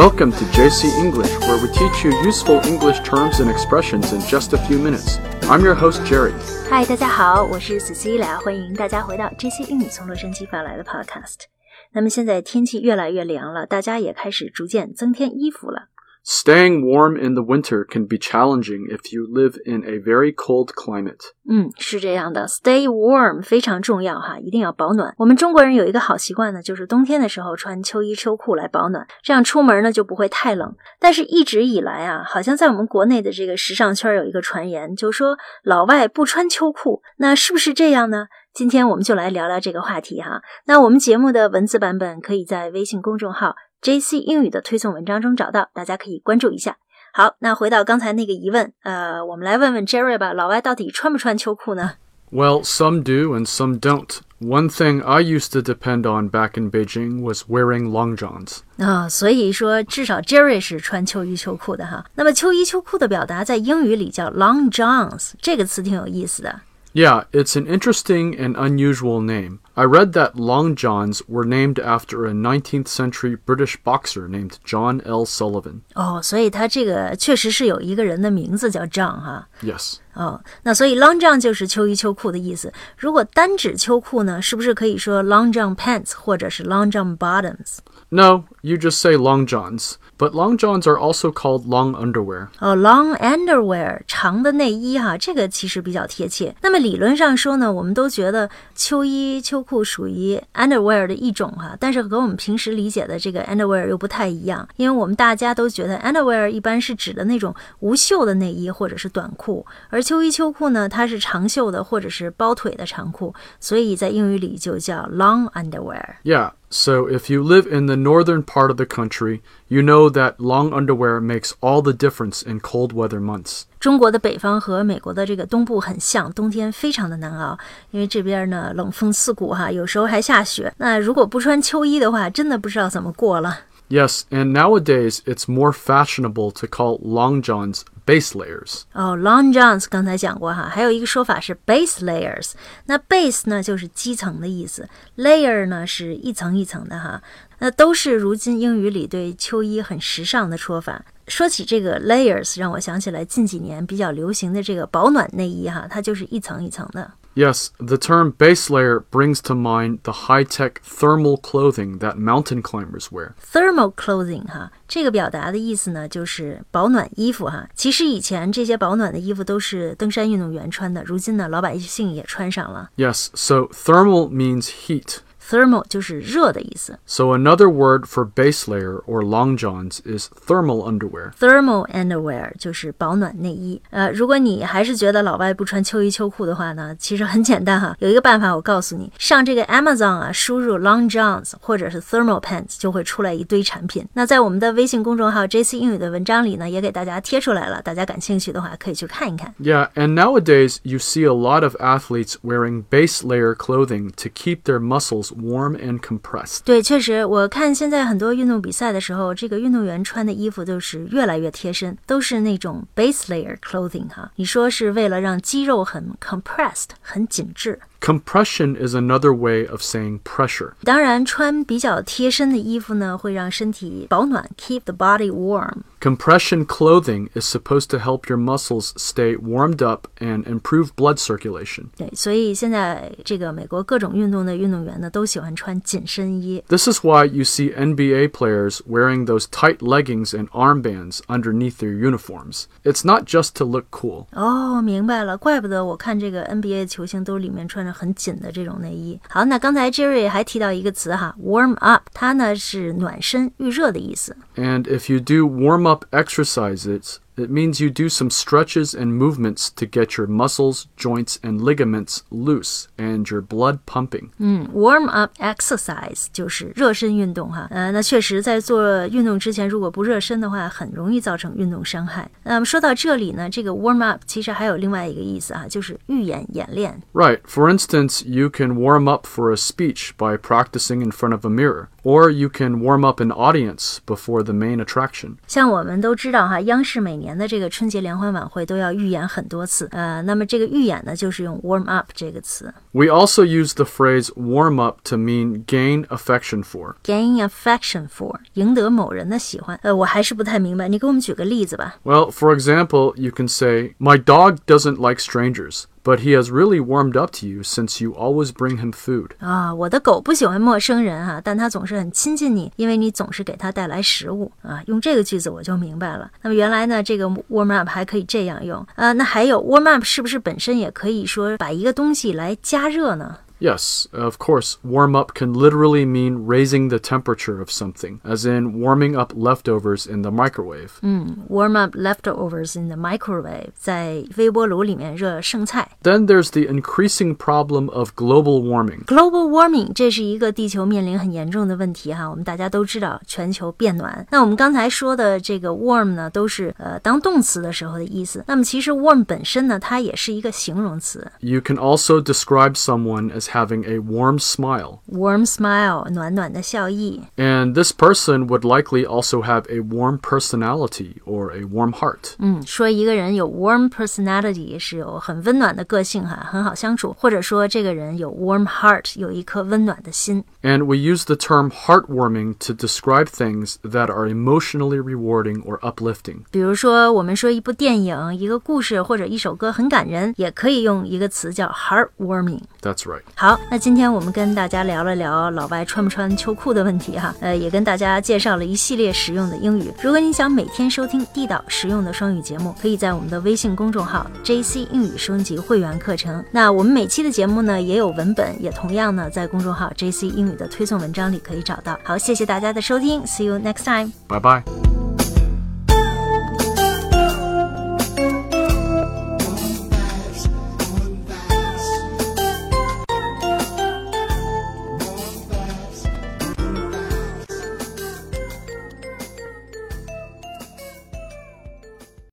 Welcome to JC English, where we teach you useful English terms and expressions in just a few minutes. I'm your host, Jerry. 嗨，大家好，我是 Cecilia，欢迎大家回到 JC 英语从洛杉矶发来的 Podcast。那么现在天气越来越凉了，大家也开始逐渐增添衣服了。 Staying warm in the winter can be challenging if you live in a very cold climate. 嗯，是这样的，Stay warm 非常重要哈，一定要保暖。我们中国人有一个好习惯呢，就是冬天的时候穿秋衣秋裤来保暖，这样出门呢就不会太冷。但是，一直以来啊，好像在我们国内的这个时尚圈有一个传言，就说老外不穿秋裤，那是不是这样呢？今天我们就来聊聊这个话题哈。那我们节目的文字版本可以在微信公众号 JC 英语的推送文章中找到，大家可以关注一下。好，那回到刚才那个疑问，呃，我们来问问 Jerry 吧，老外到底穿不穿秋裤呢？ Well, some do and some don't. One thing I used to depend on back in Beijing was wearing long johns. 啊、所以说至少 Jerry 是穿秋衣秋裤的哈。那么秋衣秋裤的表达在英语里叫 long johns，这个词挺有意思的。 Yeah, it's an interesting and unusual name. I read that long johns were named after a 19th century British boxer named John L. Sullivan. 哦，所以他这个确实是有一个人的名字叫 John 哈。 Yes. 哦，那所以 long john 就是秋衣秋裤的意思。如果单指秋裤呢，是不是可以说 long john pants 或者是 long john bottoms？ No, you just say long johns. But long johns are also called long underwear. 哦，long underwear 长的内衣哈，这个其实比较贴切。那么理论上说呢，我们都觉得秋衣秋 裤属于 underwear 的一种哈，但是和我们平时理解的这个 underwear 又不太一样，因为我们大家都觉得 underwear 一般是指的那种无袖的内衣或者是短裤，而秋衣秋裤呢，它是长袖的或者是包腿的长裤，所以在英语里就叫 long underwear。Yeah, so if you live in the northern part of the country, you know that long underwear makes all the difference in cold weather months. 中国的北方和美国的这个东部很像，冬天非常的难熬，因为这边呢冷风刺骨哈，有时候还下雪。那如果不穿秋衣的话，真的不知道怎么过了。 Yes, and nowadays it's more fashionable to call long johns base layers. 哦，long johns 刚才讲过哈，还有一个说法是 base layers。那 base 呢就是基层的意思，layer 呢是一层一层的哈。那都是如今英语里对秋衣很时尚的说法。说起这个 layers，让我想起来近几年比较流行的这个保暖内衣哈，它就是一层一层的。 Yes, the term base layer brings to mind the high tech thermal clothing that mountain climbers wear. thermal clothing 哈，这个表达的意思呢，就是保暖衣服哈。其实以前这些保暖的衣服都是登山运动员穿的，如今呢，老百姓也穿上了。 Yes, so thermal means heat. thermal 就是热的意思 So another word for base layer or long johns is thermal underwear. ，thermal underwear 就是保暖内衣。呃，如果你还是觉得老外不穿秋衣秋裤的话呢，其实很简单哈，有一个办法，我告诉你，上这个 Amazon 啊，输入 long johns 或者是 thermal pants 就会出来一堆产品。那在我们的微信公众号 JC 英语的文章里呢，也给大家贴出来了，大家感兴趣的话可以去看一看。 Yeah, and nowadays you see a lot of athletes wearing base layer clothing to keep their muscles warm and compressed. 对，确实，我看现在很多运动比赛的时候，这个运动员穿的衣服都是越来越贴身，都是那种 base layer clothing 哈。你说是为了让肌肉很 compressed 很紧致。Compression is another way of saying pressure. 当然，穿比较贴身的衣服呢，会让身体保暖，keep the body warm。 Compression clothing is supposed to help your muscles stay warmed up and improve blood circulation. 对，所以现在这个美国各种运动的运动员呢，都喜欢穿紧身衣。 This is why you see NBA players wearing those tight leggings and armbands underneath their uniforms. It's not just to look cool. 哦，明白了，怪不得我看这个 NBA 球星都里面穿着 很紧的这种内衣。好，那刚才 Jerry 还提到一个词哈，warm up，它呢是暖身、预热的意思。And if you do warm up exercises, it means you do some stretches and movements to get your muscles, joints, and ligaments loose and your blood pumping. 嗯，warm up exercise 就是热身运动哈。呃，那确实在做运动之前，如果不热身的话，很容易造成运动伤害。那么说到这里呢，这个 warm up 其实还有另外一个意思哈，就是预演演练。 Right. For instance, you can warm up for a speech by practicing in front of a mirror, or you can warm up an audience before the main attraction. 像我们都知道哈，央视每年 年的这个春节联欢晚会都要预演很多次。呃，那么这个预演呢，就是用 warm up 这个词。 We also use the phrase warm up to mean gain affection for. gain affection for 赢得某人的喜欢。呃，我还是不太明白，你给我们举个例子吧。 Well, for example, you can say, My dog doesn't like strangers, But he has really warmed up to you since you always bring him food. 啊，我的狗不喜欢陌生人哈、但它总是很亲近你，因为你总是给它带来食物啊。用这个句子我就明白了。那么原来呢，这个 warm up 还可以这样用啊。那还有 warm up 是不是本身也可以说把一个东西来加热呢？Yes, of course, warm up can literally mean raising the temperature of something, as in warming up leftovers in the microwave. 嗯，warm up leftovers in the microwave，在微波炉里面热剩菜。 Then there's the increasing problem of global warming. Global warming，这是一个地球面临很严重的问题哈。我们大家都知道全球变暖。那我们刚才说的这个 warm 呢，都是呃当动词的时候的意思。那么其实 warm 本身呢，它也是一个形容词 You can also describe someone as having a warm smile, ，warm smile，暖暖的笑意。 and this person would likely also have a warm personality or a warm heart. 嗯，说一个人有 warm personality 是有很温暖的个性哈，很好相处，或者说这个人有 warm heart，有一颗温暖的心。 And we use the term heartwarming to describe things that are emotionally rewarding or uplifting. 比如说，我们说一部电影、一个故事或者一首歌很感人，也可以用一个词叫 heartwarming。 That's right. 好，那今天我们跟大家聊了聊老外穿不穿秋裤的问题哈，呃，也跟大家介绍了一系列实用的英语。如果你想每天收听地道实用的双语节目，可以在我们的微信公众号 JC 英语升级会员课程。那我们每期的节目呢也有文本，也同样呢在公众号 JC 英语的推送文章里可以找到。好，谢谢大家的收听，See you next time。Bye bye.